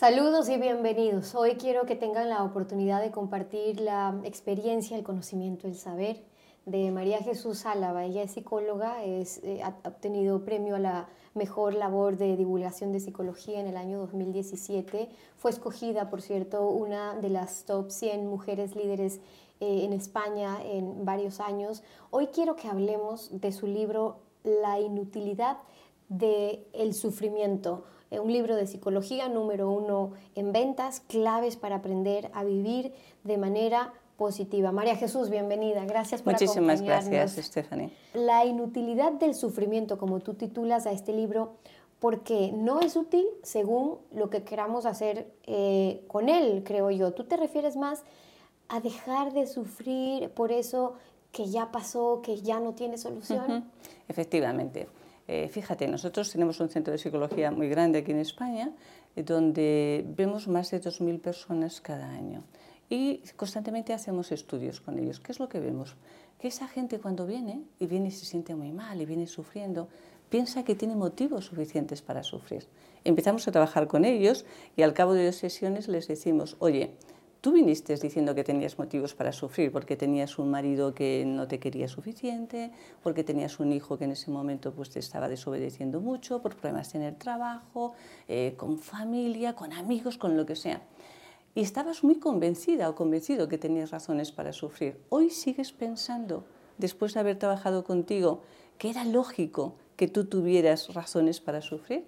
Saludos y bienvenidos. Hoy quiero que tengan la oportunidad de compartir la experiencia, el conocimiento, el saber de María Jesús Álava. Ella es psicóloga, es, eh, ha obtenido premio a la mejor labor de divulgación de psicología en el año 2017. Fue escogida, por cierto, una de las top 100 mujeres líderes eh, en España en varios años. Hoy quiero que hablemos de su libro La inutilidad del el sufrimiento un libro de psicología número uno en ventas, claves para aprender a vivir de manera positiva. María Jesús, bienvenida. Gracias por Muchísimas gracias, Stephanie. La inutilidad del sufrimiento, como tú titulas a este libro, porque no es útil según lo que queramos hacer eh, con él, creo yo. Tú te refieres más a dejar de sufrir por eso que ya pasó, que ya no tiene solución. Efectivamente. Eh, fíjate, nosotros tenemos un centro de psicología muy grande aquí en España, eh, donde vemos más de 2.000 personas cada año y constantemente hacemos estudios con ellos. ¿Qué es lo que vemos? Que esa gente cuando viene y viene y se siente muy mal y viene sufriendo, piensa que tiene motivos suficientes para sufrir. Empezamos a trabajar con ellos y al cabo de dos sesiones les decimos, oye, Tú viniste diciendo que tenías motivos para sufrir, porque tenías un marido que no te quería suficiente, porque tenías un hijo que en ese momento pues, te estaba desobedeciendo mucho, por problemas en el trabajo, eh, con familia, con amigos, con lo que sea. Y estabas muy convencida o convencido que tenías razones para sufrir. Hoy sigues pensando, después de haber trabajado contigo, que era lógico que tú tuvieras razones para sufrir.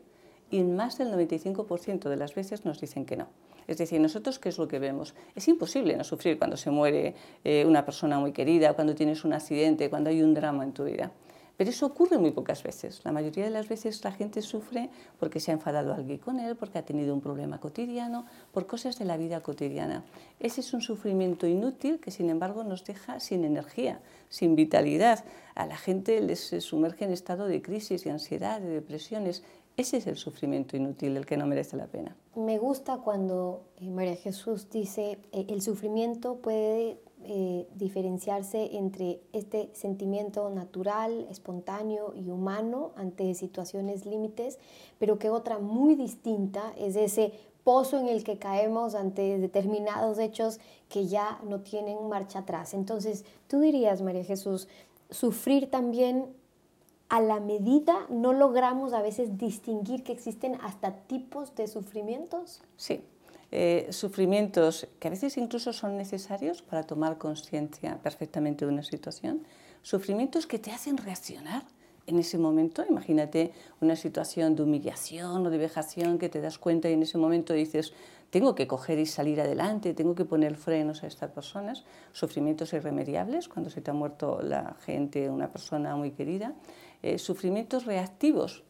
Y más del 95% de las veces nos dicen que no. Es decir, nosotros, ¿qué es lo que vemos? Es imposible no sufrir cuando se muere eh, una persona muy querida, cuando tienes un accidente, cuando hay un drama en tu vida. Pero eso ocurre muy pocas veces. La mayoría de las veces la gente sufre porque se ha enfadado alguien con él, porque ha tenido un problema cotidiano, por cosas de la vida cotidiana. Ese es un sufrimiento inútil que, sin embargo, nos deja sin energía, sin vitalidad. A la gente les sumerge en estado de crisis, de ansiedad, de depresiones. Ese es el sufrimiento inútil, el que no merece la pena. Me gusta cuando eh, María Jesús dice eh, el sufrimiento puede eh, diferenciarse entre este sentimiento natural, espontáneo y humano ante situaciones límites, pero que otra muy distinta es ese pozo en el que caemos ante determinados hechos que ya no tienen marcha atrás. Entonces, tú dirías, María Jesús, sufrir también a la medida no logramos a veces distinguir que existen hasta tipos de sufrimientos? Sí, eh, sufrimientos que a veces incluso son necesarios para tomar conciencia perfectamente de una situación, sufrimientos que te hacen reaccionar en ese momento. Imagínate una situación de humillación o de vejación que te das cuenta y en ese momento dices, tengo que coger y salir adelante, tengo que poner frenos a estas personas, sufrimientos irremediables, cuando se te ha muerto la gente, una persona muy querida, eh, sufrimientos reactivos.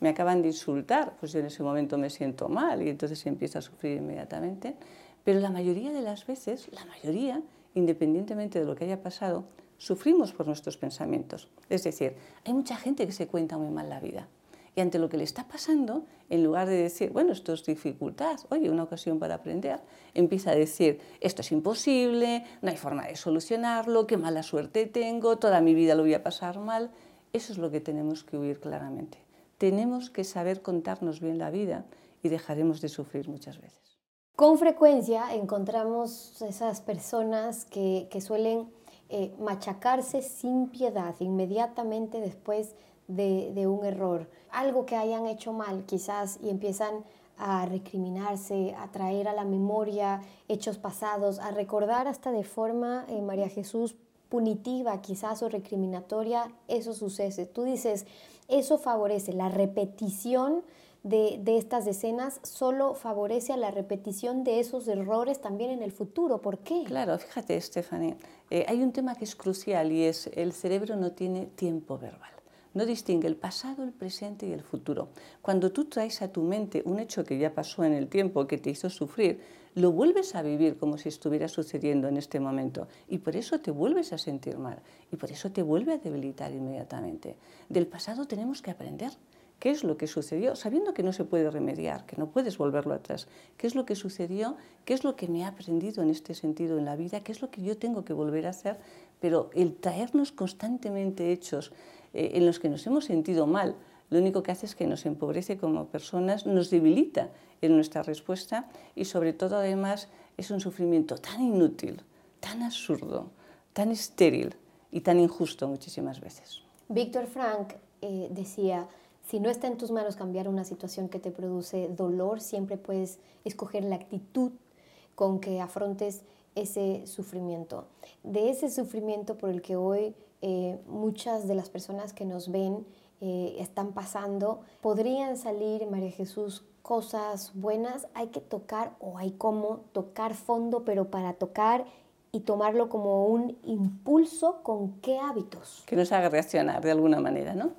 Me acaban de insultar, pues yo en ese momento me siento mal y entonces empiezo a sufrir inmediatamente. Pero la mayoría de las veces, la mayoría, independientemente de lo que haya pasado, sufrimos por nuestros pensamientos. Es decir, hay mucha gente que se cuenta muy mal la vida. Y ante lo que le está pasando, en lugar de decir, bueno, esto es dificultad, oye, una ocasión para aprender, empieza a decir, esto es imposible, no hay forma de solucionarlo, qué mala suerte tengo, toda mi vida lo voy a pasar mal. Eso es lo que tenemos que huir claramente. Tenemos que saber contarnos bien la vida y dejaremos de sufrir muchas veces. Con frecuencia encontramos esas personas que, suelen eh, machacarse sin piedad inmediatamente después de, de, un error, algo que hayan hecho mal quizás y empiezan a recriminarse, a traer a la memoria hechos pasados, a recordar hasta de forma, eh, María Jesús, punitiva quizás o recriminatoria, eso sucede. Tú dices, eso favorece la repetición de, estas escenas, solo favorece a la repetición de esos errores también en el futuro. ¿Por qué? Claro, fíjate, Stephanie, eh, hay un tema que es crucial y es el cerebro no tiene tiempo verbal no distingue el pasado, el presente y el futuro. Cuando tú traes a tu mente un hecho que ya pasó en el tiempo, que te hizo sufrir, lo vuelves a vivir como si estuviera sucediendo en este momento. Y por eso te vuelves a sentir mal. Y por eso te vuelve a debilitar inmediatamente. Del pasado tenemos que aprender qué es lo que sucedió, sabiendo que no se puede remediar, que no puedes volverlo atrás, qué es lo que sucedió, qué es lo que me ha aprendido en este sentido en la vida, qué es lo que yo tengo que volver a hacer, pero el traernos constantemente hechos eh, en los que nos hemos sentido mal, lo único que hace es que nos empobrece como personas, nos debilita en nuestra respuesta y sobre todo además es un sufrimiento tan inútil, tan absurdo, tan estéril y tan injusto muchísimas veces. Víctor Frank eh, decía, si no está en tus manos cambiar una situación que te produce dolor, siempre puedes escoger la actitud con que afrontes ese sufrimiento. De ese sufrimiento por el que hoy eh, muchas de las personas que nos ven eh, están pasando, podrían salir, María Jesús, cosas buenas, hay que tocar o hay como tocar fondo, pero para tocar y tomarlo como un impulso con qué hábitos. Que nos haga reaccionar de alguna manera, ¿no?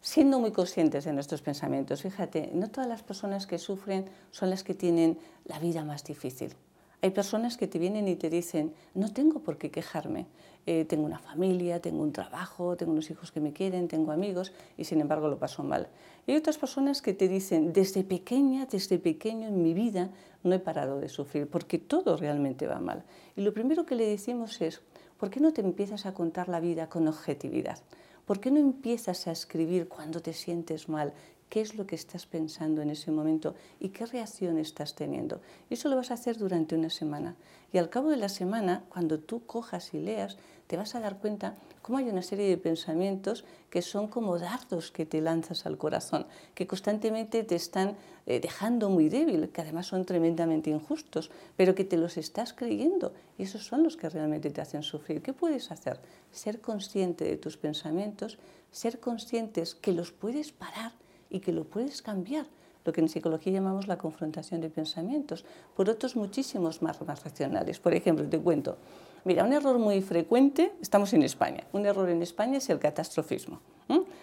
Siendo muy conscientes de nuestros pensamientos. Fíjate, no todas las personas que sufren son las que tienen la vida más difícil. Hay personas que te vienen y te dicen, no tengo por qué quejarme, eh, tengo una familia, tengo un trabajo, tengo unos hijos que me quieren, tengo amigos y sin embargo lo paso mal. Hay otras personas que te dicen, desde pequeña, desde pequeño en mi vida no he parado de sufrir porque todo realmente va mal. Y lo primero que le decimos es, ¿por qué no te empiezas a contar la vida con objetividad? ¿Por qué no empiezas a escribir cuando te sientes mal? Qué es lo que estás pensando en ese momento y qué reacción estás teniendo. Eso lo vas a hacer durante una semana. Y al cabo de la semana, cuando tú cojas y leas, te vas a dar cuenta cómo hay una serie de pensamientos que son como dardos que te lanzas al corazón, que constantemente te están eh, dejando muy débil, que además son tremendamente injustos, pero que te los estás creyendo. Y esos son los que realmente te hacen sufrir. ¿Qué puedes hacer? Ser consciente de tus pensamientos, ser conscientes que los puedes parar y que lo puedes cambiar, lo que en psicología llamamos la confrontación de pensamientos, por otros muchísimos más, racionales. Por ejemplo, te cuento, mira, un error muy frecuente, estamos en España, un error en España es el catastrofismo.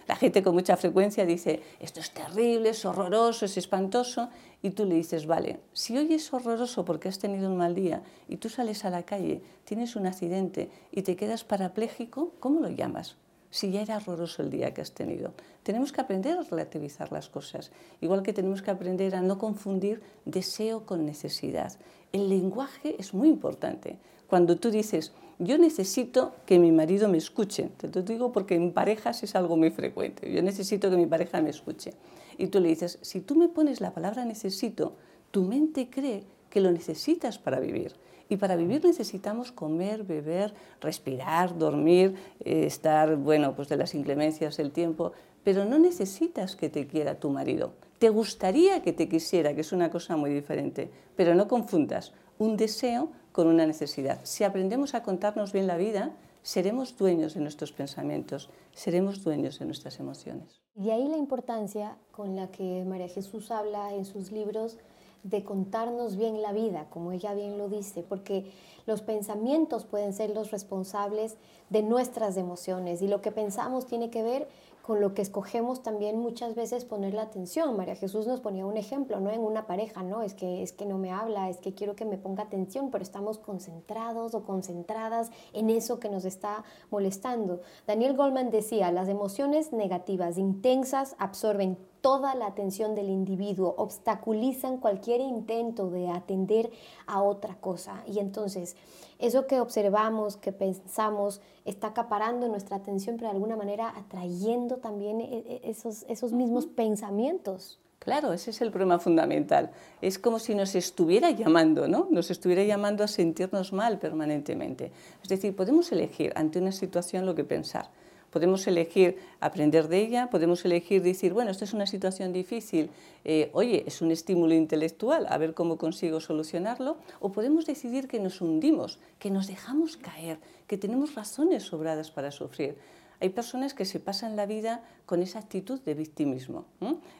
La gente con mucha frecuencia dice, esto es terrible, es horroroso, es espantoso, y tú le dices, vale, si hoy es horroroso porque has tenido un mal día y tú sales a la calle, tienes un accidente y te quedas parapléjico, ¿cómo lo llamas? Si ya era horroroso el día que has tenido. Tenemos que aprender a relativizar las cosas, igual que tenemos que aprender a no confundir deseo con necesidad. El lenguaje es muy importante. Cuando tú dices, yo necesito que mi marido me escuche, te lo digo porque en parejas es algo muy frecuente, yo necesito que mi pareja me escuche. Y tú le dices, si tú me pones la palabra necesito, tu mente cree que lo necesitas para vivir. Y para vivir necesitamos comer, beber, respirar, dormir, eh, estar, bueno, pues de las inclemencias del tiempo, pero no necesitas que te quiera tu marido. Te gustaría que te quisiera, que es una cosa muy diferente, pero no confundas un deseo con una necesidad. Si aprendemos a contarnos bien la vida, seremos dueños de nuestros pensamientos, seremos dueños de nuestras emociones. Y ahí la importancia con la que María Jesús habla en sus libros de contarnos bien la vida, como ella bien lo dice, porque los pensamientos pueden ser los responsables de nuestras emociones y lo que pensamos tiene que ver con lo que escogemos también muchas veces poner la atención. María Jesús nos ponía un ejemplo, ¿no? En una pareja, ¿no? Es que, es que no me habla, es que quiero que me ponga atención, pero estamos concentrados o concentradas en eso que nos está molestando. Daniel Goldman decía, las emociones negativas intensas absorben toda la atención del individuo, obstaculizan cualquier intento de atender a otra cosa. Y entonces, eso que observamos, que pensamos, está acaparando nuestra atención, pero de alguna manera atrayendo también e, e, esos, esos mismos pensamientos. Claro, ese es el problema fundamental. Es como si nos estuviera llamando, ¿no? Nos estuviera llamando a sentirnos mal permanentemente. Es decir, podemos elegir ante una situación lo que pensar Podemos elegir aprender de ella, podemos elegir decir, bueno, esta es una situación difícil, eh, oye, es un estímulo intelectual, a ver cómo consigo solucionarlo, o podemos decidir que nos hundimos, que nos dejamos caer, que tenemos razones sobradas para sufrir. Hay personas que se pasan la vida con esa actitud de victimismo,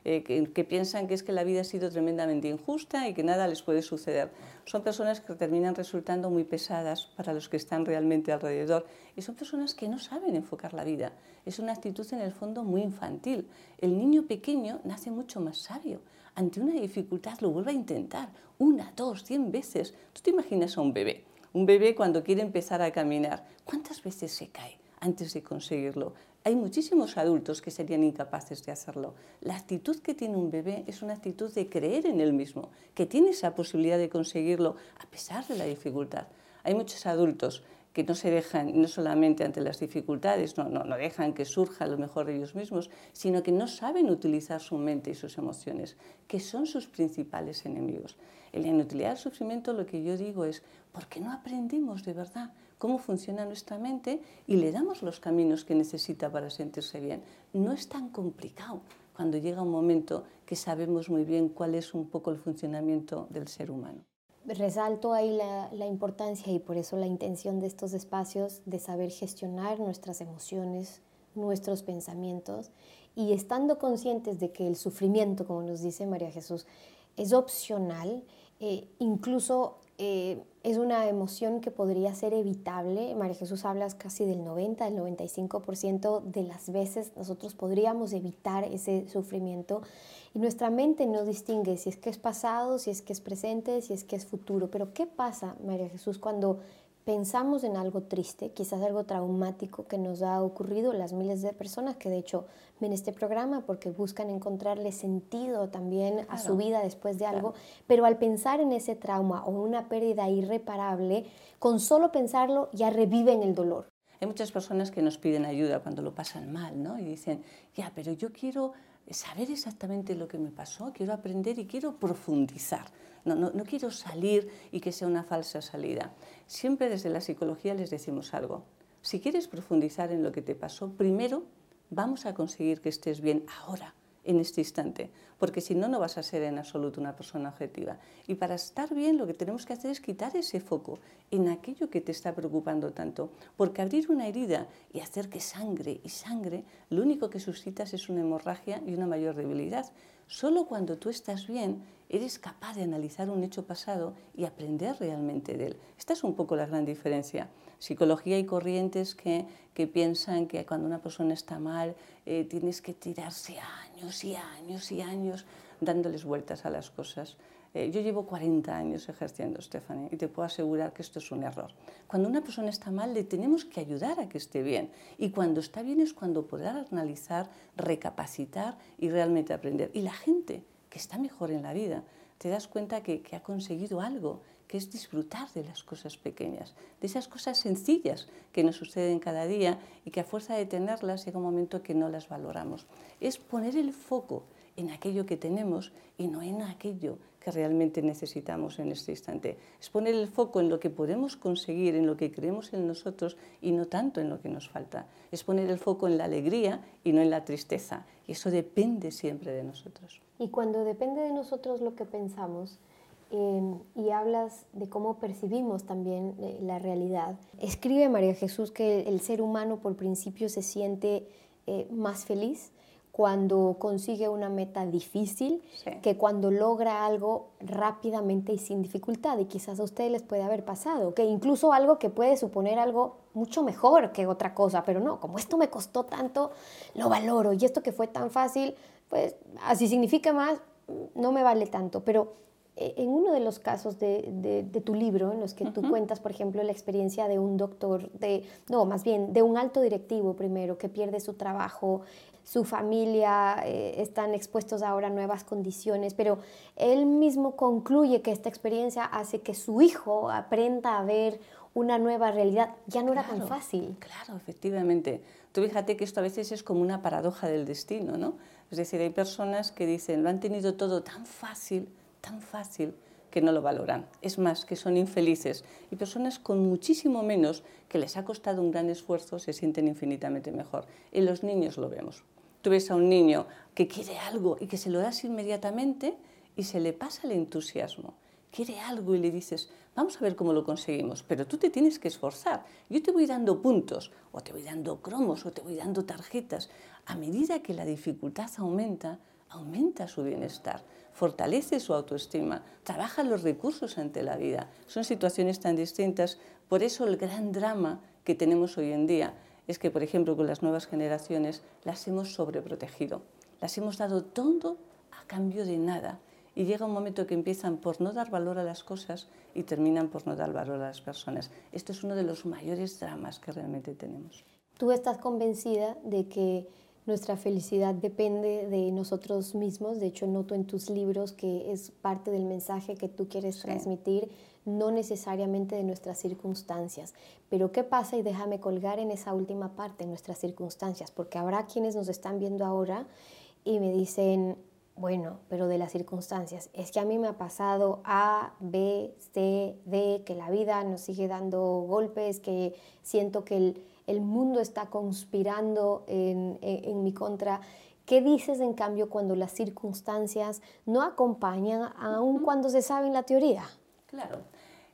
eh, que, piensan que es que la vida ha sido tremendamente injusta y que nada les puede suceder. Son personas que terminan resultando muy pesadas para los que están realmente alrededor y son personas que no saben enfocar la vida. Es una actitud en el fondo muy infantil. El niño pequeño nace mucho más sabio. Ante una dificultad lo vuelve a intentar una, dos, cien veces. Tú te imaginas a un bebé. Un bebé cuando quiere empezar a caminar, ¿cuántas veces se cae? Antes de conseguirlo. Hay muchísimos adultos que serían incapaces de hacerlo. La actitud que tiene un bebé es una actitud de creer en él mismo, que tiene esa posibilidad de conseguirlo a pesar de la dificultad. Hay muchos adultos que no se dejan, no solamente ante las dificultades, no, no, no, dejan que surja lo mejor de ellos mismos, sino que no saben utilizar su mente y sus emociones, que son sus principales enemigos. En la inutilidad del sufrimiento lo que yo digo es, ¿por qué no aprendemos de verdad cómo funciona nuestra mente y le damos los caminos que necesita para sentirse bien? No es tan complicado cuando llega un momento que sabemos muy bien cuál es un poco el funcionamiento del ser humano resalto ahí la, importancia y por eso la intención de estos espacios de saber gestionar nuestras emociones, nuestros pensamientos y estando conscientes de que el sufrimiento, como nos dice María Jesús, es opcional, eh, incluso eh, es una emoción que podría ser evitable. María Jesús habla casi del 90, del 95% de las veces nosotros podríamos evitar ese sufrimiento y nuestra mente no distingue si es que es pasado, si es que es presente, si es que es futuro. Pero ¿qué pasa, María Jesús, cuando pensamos en algo triste, quizás algo traumático que nos ha ocurrido, las miles de personas que de hecho ven este programa porque buscan encontrarle sentido también a su vida después de algo, pero al pensar en ese trauma o una pérdida irreparable, con solo pensarlo ya reviven el dolor. Hay muchas personas que nos piden ayuda cuando lo pasan mal, ¿no? Y dicen, ya, pero yo quiero saber exactamente lo que me pasó, quiero aprender y quiero profundizar. No, no, no, quiero salir y que sea una falsa salida. Siempre desde la psicología les decimos algo. Si quieres profundizar en lo que te pasó, primero vamos a conseguir que estés bien ahora en este instante, porque si no, no vas a ser en absoluto una persona objetiva. Y para estar bien lo que tenemos que hacer es quitar ese foco en aquello que te está preocupando tanto, porque abrir una herida y hacer que sangre y sangre, lo único que suscitas es una hemorragia y una mayor debilidad. Solo cuando tú estás bien eres capaz de analizar un hecho pasado y aprender realmente de él. Esta es un poco la gran diferencia. Psicología y corrientes que, que piensan que cuando una persona está mal eh, tienes que tirarse años y años y años dándoles vueltas a las cosas. Eh, yo llevo 40 años ejerciendo, Stephanie, y te puedo asegurar que esto es un error. Cuando una persona está mal, le tenemos que ayudar a que esté bien. Y cuando está bien es cuando podrá analizar, recapacitar y realmente aprender. Y la gente que está mejor en la vida, te das cuenta que, que ha conseguido algo, que es disfrutar de las cosas pequeñas, de esas cosas sencillas que nos suceden cada día y que a fuerza de tenerlas llega un momento que no las valoramos. Es poner el foco en aquello que tenemos y no en aquello que realmente necesitamos en este instante. Es poner el foco en lo que podemos conseguir, en lo que creemos en nosotros y no tanto en lo que nos falta. Es poner el foco en la alegría y no en la tristeza. Y eso depende siempre de nosotros. Y cuando depende de nosotros lo que pensamos, em, y hablas de cómo percibimos también eh, la realidad. Escribe María Jesús que el ser humano por principio se siente eh, más feliz cuando consigue una meta difícil que cuando logra algo rápidamente y sin dificultad. Y quizás a ustedes les puede haber pasado, que incluso algo que puede suponer algo mucho mejor que otra cosa, pero no, como esto me costó tanto, lo valoro. Y esto que fue tan fácil, pues así significa más, no me vale tanto. Pero eh, en uno de los casos de, tu libro, en los que tú cuentas, por ejemplo, la experiencia de un doctor, de, no, más bien, de un alto directivo primero, que pierde su trabajo, su familia eh, están expuestos ahora a nuevas condiciones, pero él mismo concluye que esta experiencia hace que su hijo aprenda a ver una nueva realidad. Ya no era tan fácil. Claro, efectivamente. Tú fíjate que esto a veces es como una paradoja del destino, ¿no? Es decir, hay personas que dicen, lo han tenido todo tan fácil, tan fácil, que no lo valoran. Es más, que son infelices. Y personas con muchísimo menos, que les ha costado un gran esfuerzo, se sienten infinitamente mejor. En los niños lo vemos. Tú ves a un niño que quiere algo y que se lo das inmediatamente y se le pasa el entusiasmo. Quiere algo y le dices, vamos a ver cómo lo conseguimos, pero tú te tienes que esforzar. Yo te voy dando puntos, o te voy dando cromos, o te voy dando tarjetas. A medida que la dificultad aumenta, aumenta su bienestar, fortalece su autoestima, trabaja los recursos ante la vida. Son situaciones tan distintas, por eso el gran drama que tenemos hoy en día es que, por ejemplo, con las nuevas generaciones las hemos sobreprotegido, las hemos dado todo a cambio de nada. Y llega un momento que empiezan por no dar valor a las cosas y terminan por no dar valor a las personas. Esto es uno de los mayores dramas que realmente tenemos. Tú estás convencida de que Nuestra felicidad depende de nosotros mismos. De hecho, noto en tus libros que es parte del mensaje que tú quieres transmitir, no necesariamente de nuestras circunstancias. Pero ¿qué pasa? Y déjame colgar en esa última parte, nuestras circunstancias, porque habrá quienes nos están viendo ahora y me dicen, bueno, pero de las circunstancias. Es que a mí me ha pasado A, B, C, D, que la vida nos sigue dando golpes, que siento que el el mundo está conspirando en, mi contra. ¿Qué dices en cambio cuando las circunstancias no acompañan, aun cuando se sabe en la teoría? Claro.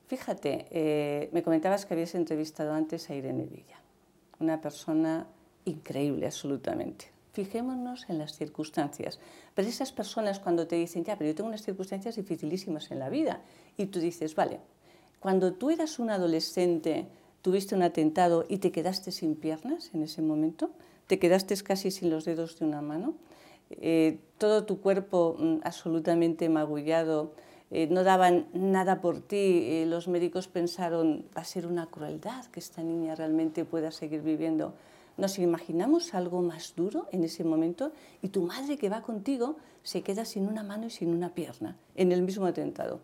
Fíjate, eh, me comentabas que habías entrevistado antes a Irene Villa, una persona increíble absolutamente. Fijémonos en las circunstancias. Pero esas personas cuando te dicen, ya, pero yo tengo unas circunstancias dificilísimas en la vida, y tú dices, vale, cuando tú eras un adolescente tuviste un atentado y te quedaste sin piernas en ese momento, te quedaste casi sin los dedos de una mano, eh, todo tu cuerpo mm, absolutamente magullado, eh, no daban nada por ti, eh, los médicos pensaron, va a ser una crueldad que esta niña realmente pueda seguir viviendo. Nos imaginamos algo más duro en ese momento y tu madre que va contigo se queda sin una mano y sin una pierna en el mismo atentado.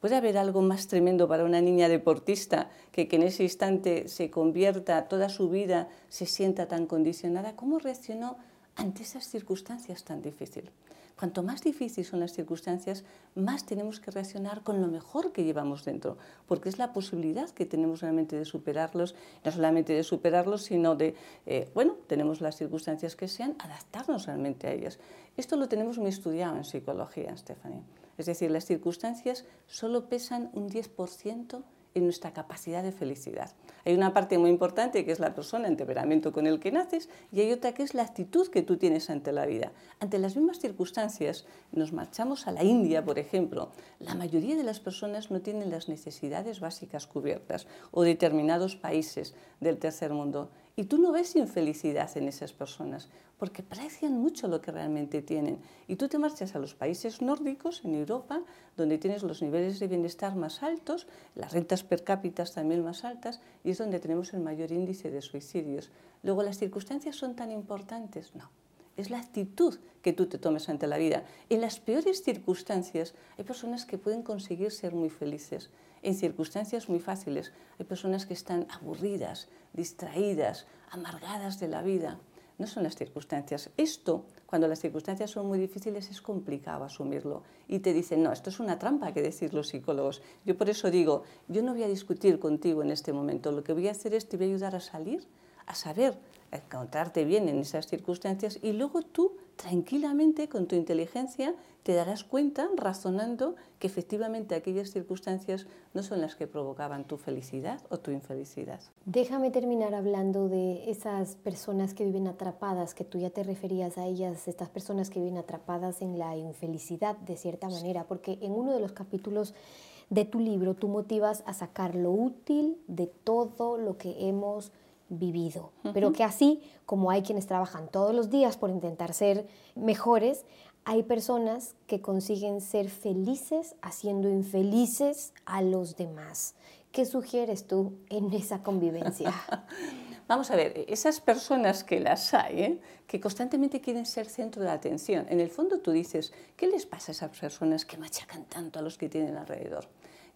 ¿Puede haber algo más tremendo para una niña deportista que, que, en ese instante se convierta, toda su vida se sienta tan condicionada? ¿Cómo reaccionó ante esas circunstancias tan difíciles? Cuanto más difíciles son las circunstancias, más tenemos que reaccionar con lo mejor que llevamos dentro, porque es la posibilidad que tenemos realmente de superarlos, no solamente de superarlos, sino de, eh, bueno, tenemos las circunstancias que sean, adaptarnos realmente a ellas. Esto lo tenemos muy estudiado en psicología, Stephanie. Es decir, las circunstancias solo pesan un 10% en nuestra capacidad de felicidad. Hay una parte muy importante que es la persona, el temperamento con el que naces, y hay otra que es la actitud que tú tienes ante la vida. Ante las mismas circunstancias, nos marchamos a la India, por ejemplo, la mayoría de las personas no tienen las necesidades básicas cubiertas, o determinados países del tercer mundo. Y tú no ves infelicidad en esas personas, porque aprecian mucho lo que realmente tienen. Y tú te marchas a los países nórdicos, en Europa, donde tienes los niveles de bienestar más altos, las rentas per cápita también más altas, y es donde tenemos el mayor índice de suicidios. Luego, ¿las circunstancias son tan importantes? No. Es la actitud que tú te tomes ante la vida. En las peores circunstancias hay personas que pueden conseguir ser muy felices en circunstancias muy fáciles. Hay personas que están aburridas, distraídas, amargadas de la vida. No son las circunstancias. Esto, cuando las circunstancias son muy difíciles, es complicado asumirlo. Y te dicen, no, esto es una trampa que decir los psicólogos. Yo por eso digo, yo no voy a discutir contigo en este momento. Lo que voy a hacer es te voy a ayudar a salir, a saber, encontrarte bien en esas circunstancias y luego tú tranquilamente con tu inteligencia te darás cuenta, razonando, que efectivamente aquellas circunstancias no son las que provocaban tu felicidad o tu infelicidad. Déjame terminar hablando de esas personas que viven atrapadas, que tú ya te referías a ellas, estas personas que viven atrapadas en la infelicidad de cierta manera, porque en uno de los capítulos de tu libro tú motivas a sacar lo útil de todo lo que hemos vivido, pero que así como hay quienes trabajan todos los días por intentar ser mejores, hay personas que consiguen ser felices haciendo infelices a los demás. ¿Qué sugieres tú en esa convivencia? Vamos a ver, esas personas que las hay, ¿eh? que constantemente quieren ser centro de atención, en el fondo tú dices, ¿qué les pasa a esas personas que machacan tanto a los que tienen alrededor?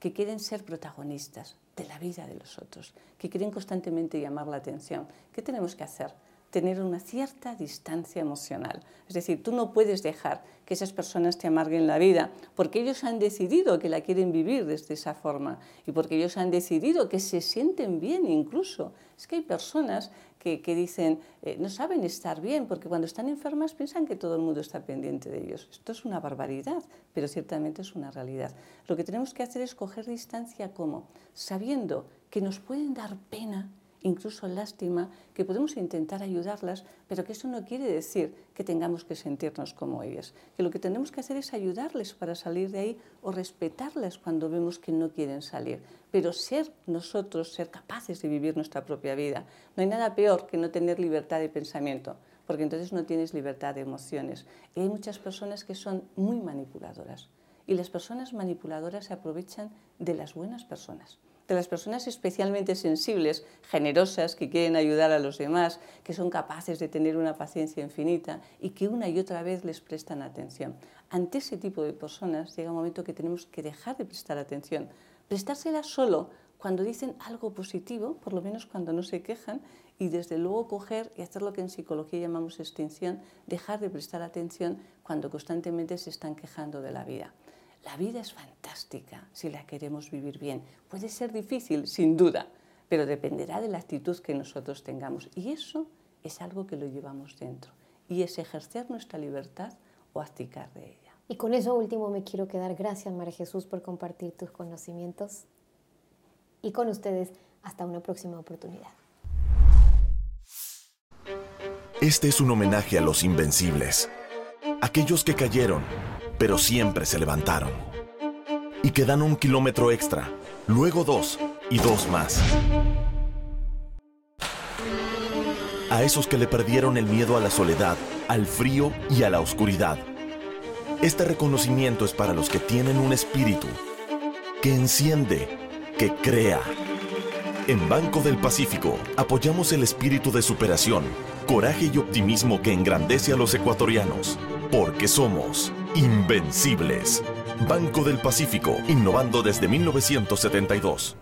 que quieren ser protagonistas de la vida de los otros, que quieren constantemente llamar la atención. ¿Qué tenemos que hacer? Tener una cierta distancia emocional. Es decir, tú no puedes dejar que esas personas te amarguen la vida, porque ellos han decidido que la quieren vivir desde esa forma y porque ellos han decidido que se sienten bien incluso. Es que hay personas que, dicen, eh, no saben estar bien, porque cuando están enfermas piensan que todo el mundo está pendiente de ellos. Esto es una barbaridad, pero ciertamente es una realidad. Lo que tenemos que hacer es coger distancia como, sabiendo que nos pueden dar pena incluso lástima, que podemos intentar ayudarlas, pero que eso no quiere decir que tengamos que sentirnos como ellas, que lo que tenemos que hacer es ayudarles para salir de ahí o respetarlas cuando vemos que no quieren salir, pero ser nosotros, ser capaces de vivir nuestra propia vida. No hay nada peor que no tener libertad de pensamiento, porque entonces no tienes libertad de emociones. Y hay muchas personas que son muy manipuladoras y las personas manipuladoras se aprovechan de las buenas personas de las personas especialmente sensibles, generosas, que quieren ayudar a los demás, que son capaces de tener una paciencia infinita y que una y otra vez les prestan atención. Ante ese tipo de personas llega un momento que tenemos que dejar de prestar atención, prestársela solo cuando dicen algo positivo, por lo menos cuando no se quejan, y desde luego coger y hacer lo que en psicología llamamos extinción, dejar de prestar atención cuando constantemente se están quejando de la vida. La vida es fantástica si la queremos vivir bien. Puede ser difícil, sin duda, pero dependerá de la actitud que nosotros tengamos. Y eso es algo que lo llevamos dentro. Y es ejercer nuestra libertad o abdicar de ella. Y con eso último me quiero quedar. Gracias, María Jesús, por compartir tus conocimientos. Y con ustedes, hasta una próxima oportunidad. Este es un homenaje a los invencibles, aquellos que cayeron pero siempre se levantaron. Y quedan un kilómetro extra, luego dos y dos más. A esos que le perdieron el miedo a la soledad, al frío y a la oscuridad. Este reconocimiento es para los que tienen un espíritu que enciende, que crea. En Banco del Pacífico apoyamos el espíritu de superación, coraje y optimismo que engrandece a los ecuatorianos, porque somos Invencibles. Banco del Pacífico, innovando desde 1972.